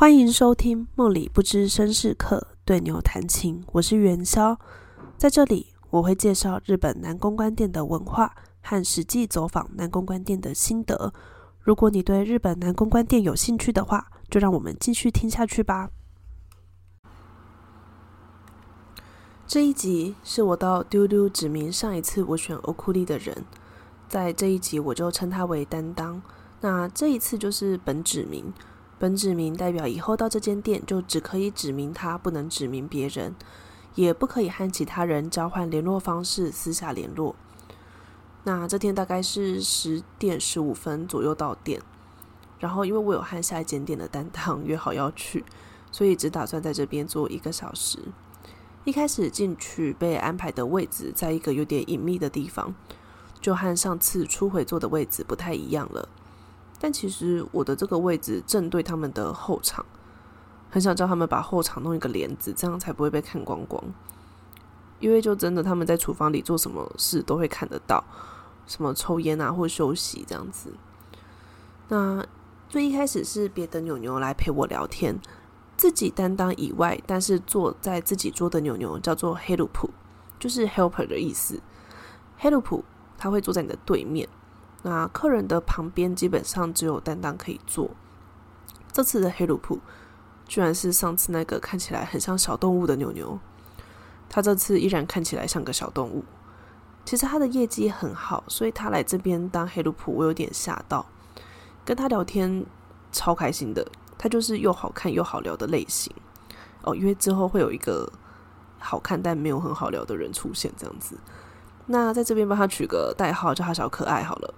欢迎收听《梦里不知身是客对牛弹琴》，我是元宵，在这里我会介绍日本南公关店的文化和实际走访南公关店的心得。如果你对日本南公关店有兴趣的话，就让我们继续听下去吧。这一集是我到丢丢指明上一次我选欧库利的人，在这一集我就称他为担当。那这一次就是本指名。本指名代表以后到这间店就只可以指明他，不能指明别人，也不可以和其他人交换联络方式，私下联络。那这天大概是十点十五分左右到店，然后因为我有和下一间店的担当约好要去，所以只打算在这边坐一个小时。一开始进去被安排的位置在一个有点隐秘的地方，就和上次初回坐的位置不太一样了。但其实我的这个位置正对他们的后场，很想叫他们把后场弄一个帘子，这样才不会被看光光。因为就真的他们在厨房里做什么事都会看得到，什么抽烟啊或休息这样子。那最一开始是别的牛牛来陪我聊天，自己担当以外，但是坐在自己桌的牛牛叫做黑鲁普，就是 helper 的意思。黑鲁普他会坐在你的对面。那客人的旁边基本上只有担当可以坐。这次的黑鲁普居然是上次那个看起来很像小动物的牛牛，他这次依然看起来像个小动物。其实他的业绩很好，所以他来这边当黑鲁普，我有点吓到。跟他聊天超开心的，他就是又好看又好聊的类型。哦，因为之后会有一个好看但没有很好聊的人出现，这样子。那在这边帮他取个代号，叫他小可爱好了。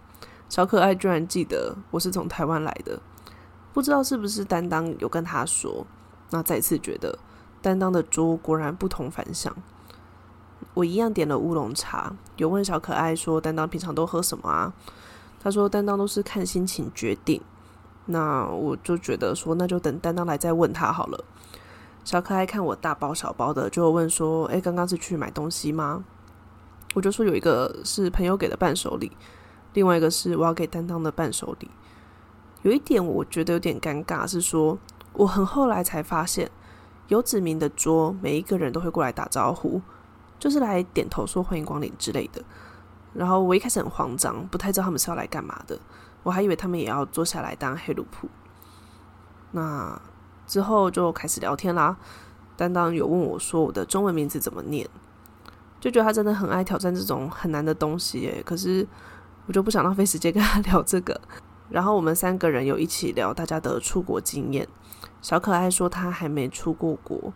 小可爱居然记得我是从台湾来的，不知道是不是担当有跟他说。那再次觉得担当的桌果然不同凡响。我一样点了乌龙茶，有问小可爱说担当平常都喝什么啊？他说担当都是看心情决定。那我就觉得说那就等担当来再问他好了。小可爱看我大包小包的，就问说：“诶，刚刚是去买东西吗？”我就说有一个是朋友给的伴手礼。另外一个是我要给担当的伴手礼。有一点我觉得有点尴尬，是说我很后来才发现，有指名的桌，每一个人都会过来打招呼，就是来点头说欢迎光临之类的。然后我一开始很慌张，不太知道他们是要来干嘛的，我还以为他们也要坐下来当黑鲁普。那之后就开始聊天啦。担当有问我说我的中文名字怎么念，就觉得他真的很爱挑战这种很难的东西耶。可是。我就不想浪费时间跟他 聊这个，然后我们三个人有一起聊大家的出国经验。小可爱说他还没出过国，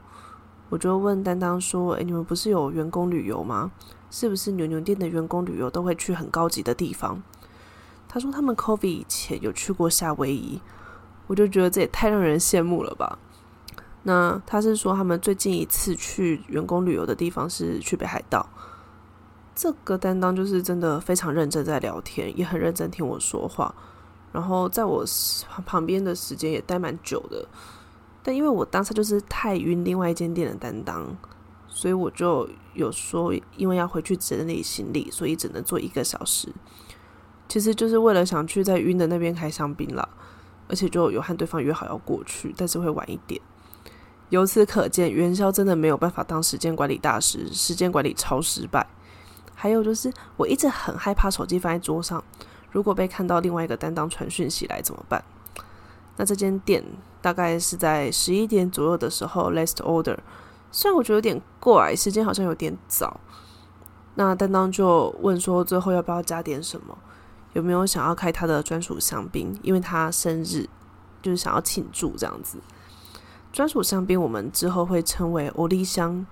我就问担当说：“诶，你们不是有员工旅游吗？是不是牛牛店的员工旅游都会去很高级的地方？”他说他们 COVID 以前有去过夏威夷，我就觉得这也太让人羡慕了吧。那他是说他们最近一次去员工旅游的地方是去北海道。这个担当就是真的非常认真在聊天，也很认真听我说话，然后在我旁边的时间也待蛮久的。但因为我当时就是太晕另外一间店的担当，所以我就有说，因为要回去整理行李，所以只能坐一个小时。其实就是为了想去在晕的那边开香槟了，而且就有和对方约好要过去，但是会晚一点。由此可见，元宵真的没有办法当时间管理大师，时间管理超失败。还有就是，我一直很害怕手机放在桌上，如果被看到另外一个担当传讯息来怎么办？那这间店大概是在十一点左右的时候 last order，虽然我觉得有点怪，时间好像有点早。那担当就问说，最后要不要加点什么？有没有想要开他的专属香槟？因为他生日，就是想要庆祝这样子。专属香槟我们之后会称为欧丽香。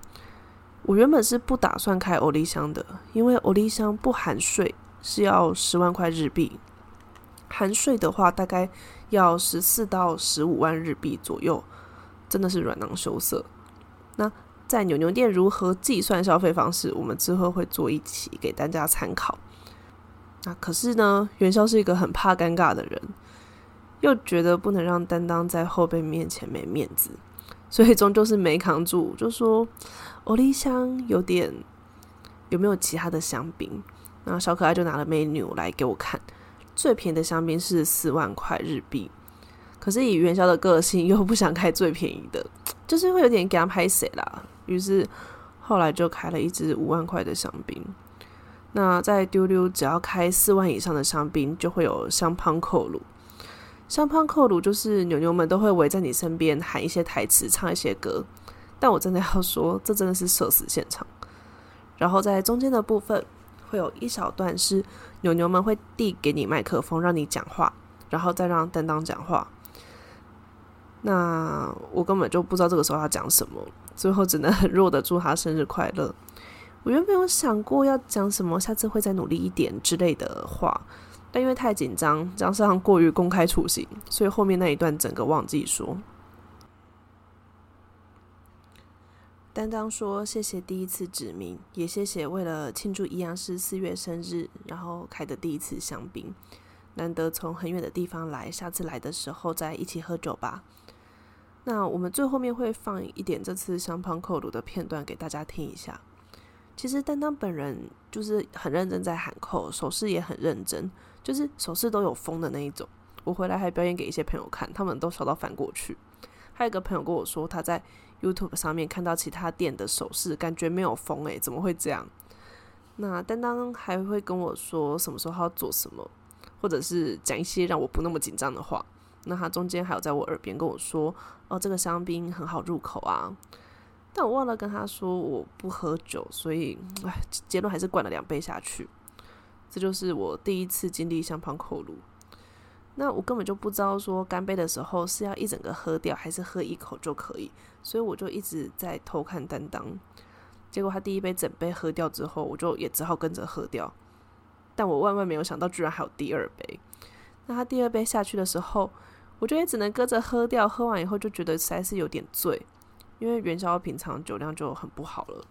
我原本是不打算开欧丽香的，因为欧丽香不含税是要十万块日币，含税的话大概要十四到十五万日币左右，真的是软囊羞涩。那在牛牛店如何计算消费方式，我们之后会做一期给大家参考。那可是呢，元宵是一个很怕尴尬的人，又觉得不能让担当在后辈面前没面子，所以终究是没扛住，就说。欧丽香有点有没有其他的香槟？那小可爱就拿了 menu 来给我看，最便宜的香槟是四万块日币，可是以元宵的个性，又不想开最便宜的，就是会有点给他拍谁啦。于是后来就开了一支五万块的香槟。那在丢丢，只要开四万以上的香槟，就会有香槟扣炉。像胖扣炉就是牛牛们都会围在你身边喊一些台词，唱一些歌。但我真的要说，这真的是社死现场。然后在中间的部分，会有一小段是牛牛们会递给你麦克风，让你讲话，然后再让担当讲话。那我根本就不知道这个时候要讲什么，最后只能 很弱的祝他生日快乐。我原本有想过要讲什么，下次会再努力一点之类的话，但因为太紧张，加上过于公开处刑，所以后面那一段整个忘记说。担当说：“谢谢第一次指名，也谢谢为了庆祝一阳师四月生日，然后开的第一次香槟。难得从很远的地方来，下次来的时候再一起喝酒吧。”那我们最后面会放一点这次香槟扣炉的片段给大家听一下。其实担当本人就是很认真在喊扣，手势也很认真，就是手势都有风的那一种。我回来还表演给一些朋友看，他们都笑到翻过去。还有一个朋友跟我说，他在 YouTube 上面看到其他店的手势，感觉没有风诶，怎么会这样？那担当还会跟我说什么时候要做什么，或者是讲一些让我不那么紧张的话。那他中间还有在我耳边跟我说：“哦，这个香槟很好入口啊。”但我忘了跟他说我不喝酒，所以唉，结论还是灌了两杯下去。这就是我第一次经历香槟口炉。那我根本就不知道说干杯的时候是要一整个喝掉，还是喝一口就可以，所以我就一直在偷看担当。结果他第一杯整杯喝掉之后，我就也只好跟着喝掉。但我万万没有想到，居然还有第二杯。那他第二杯下去的时候，我觉得也只能搁着喝掉，喝完以后就觉得实在是有点醉，因为元宵平常酒量就很不好了。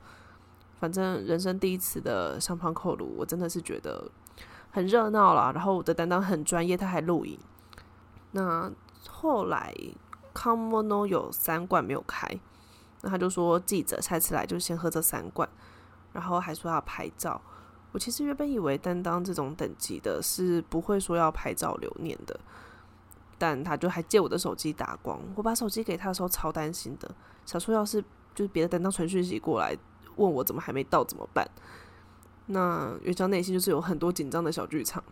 反正人生第一次的上方扣炉，我真的是觉得很热闹啦。然后我的担当很专业，他还录影。那后来康莫诺有三罐没有开，那他就说记者下次来就先喝这三罐，然后还说要拍照。我其实原本以为担当这种等级的是不会说要拍照留念的。但他就还借我的手机打光，我把手机给他的时候超担心的，想说要是就是别的担当传讯息过来问我怎么还没到怎么办？那元宵内心就是有很多紧张的小剧场。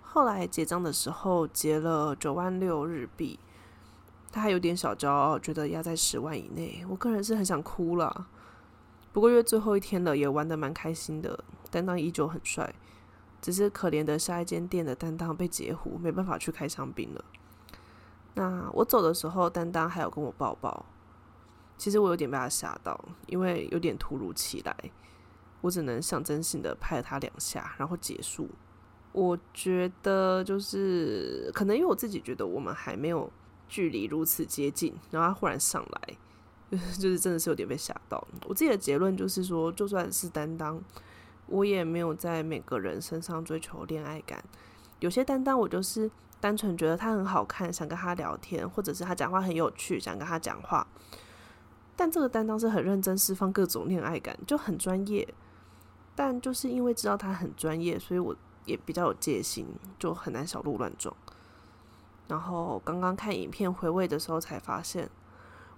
后来结账的时候结了九万六日币，他还有点小骄傲，觉得压在十万以内。我个人是很想哭了，不过因为最后一天了，也玩的蛮开心的，担当依旧很帅。只是可怜的下一间店的担当被截胡，没办法去开香槟了。那我走的时候，担当还有跟我抱抱。其实我有点被他吓到，因为有点突如其来，我只能象征性的拍了他两下，然后结束。我觉得就是可能因为我自己觉得我们还没有距离如此接近，然后他忽然上来，就是真的是有点被吓到。我自己的结论就是说，就算是担当。我也没有在每个人身上追求恋爱感，有些担当我就是单纯觉得他很好看，想跟他聊天，或者是他讲话很有趣，想跟他讲话。但这个担当是很认真释放各种恋爱感，就很专业。但就是因为知道他很专业，所以我也比较有戒心，就很难小鹿乱撞。然后刚刚看影片回味的时候，才发现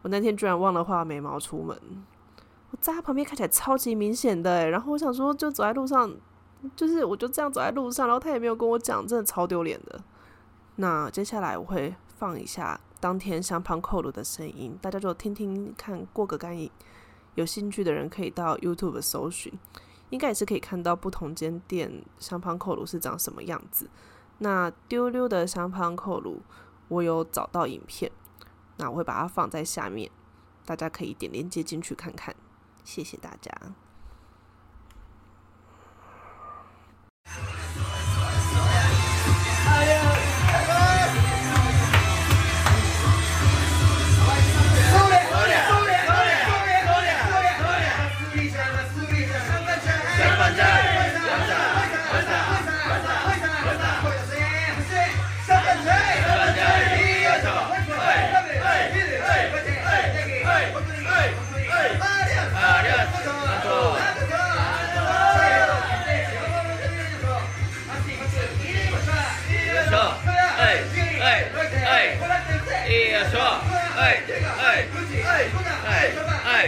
我那天居然忘了画眉毛出门。我在他旁边看起来超级明显的，然后我想说，就走在路上，就是我就这样走在路上，然后他也没有跟我讲，真的超丢脸的。那接下来我会放一下当天香槟扣炉的声音，大家就听听看，过个干瘾。有兴趣的人可以到 YouTube 搜寻，应该也是可以看到不同间店香槟扣炉是长什么样子。那丢丢的香槟扣炉，我有找到影片，那我会把它放在下面，大家可以点链接进去看看。谢谢大家。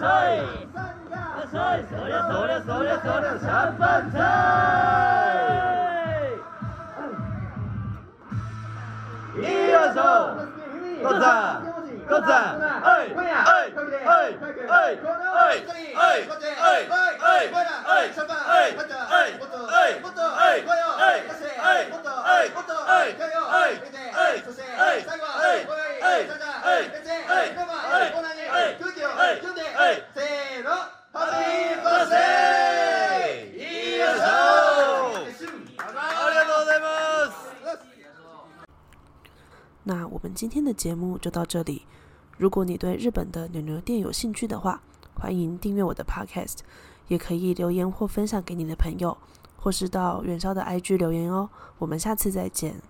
はい。いよい。今天的节目就到这里。如果你对日本的牛牛店有兴趣的话，欢迎订阅我的 Podcast，也可以留言或分享给你的朋友，或是到元宵的 IG 留言哦。我们下次再见。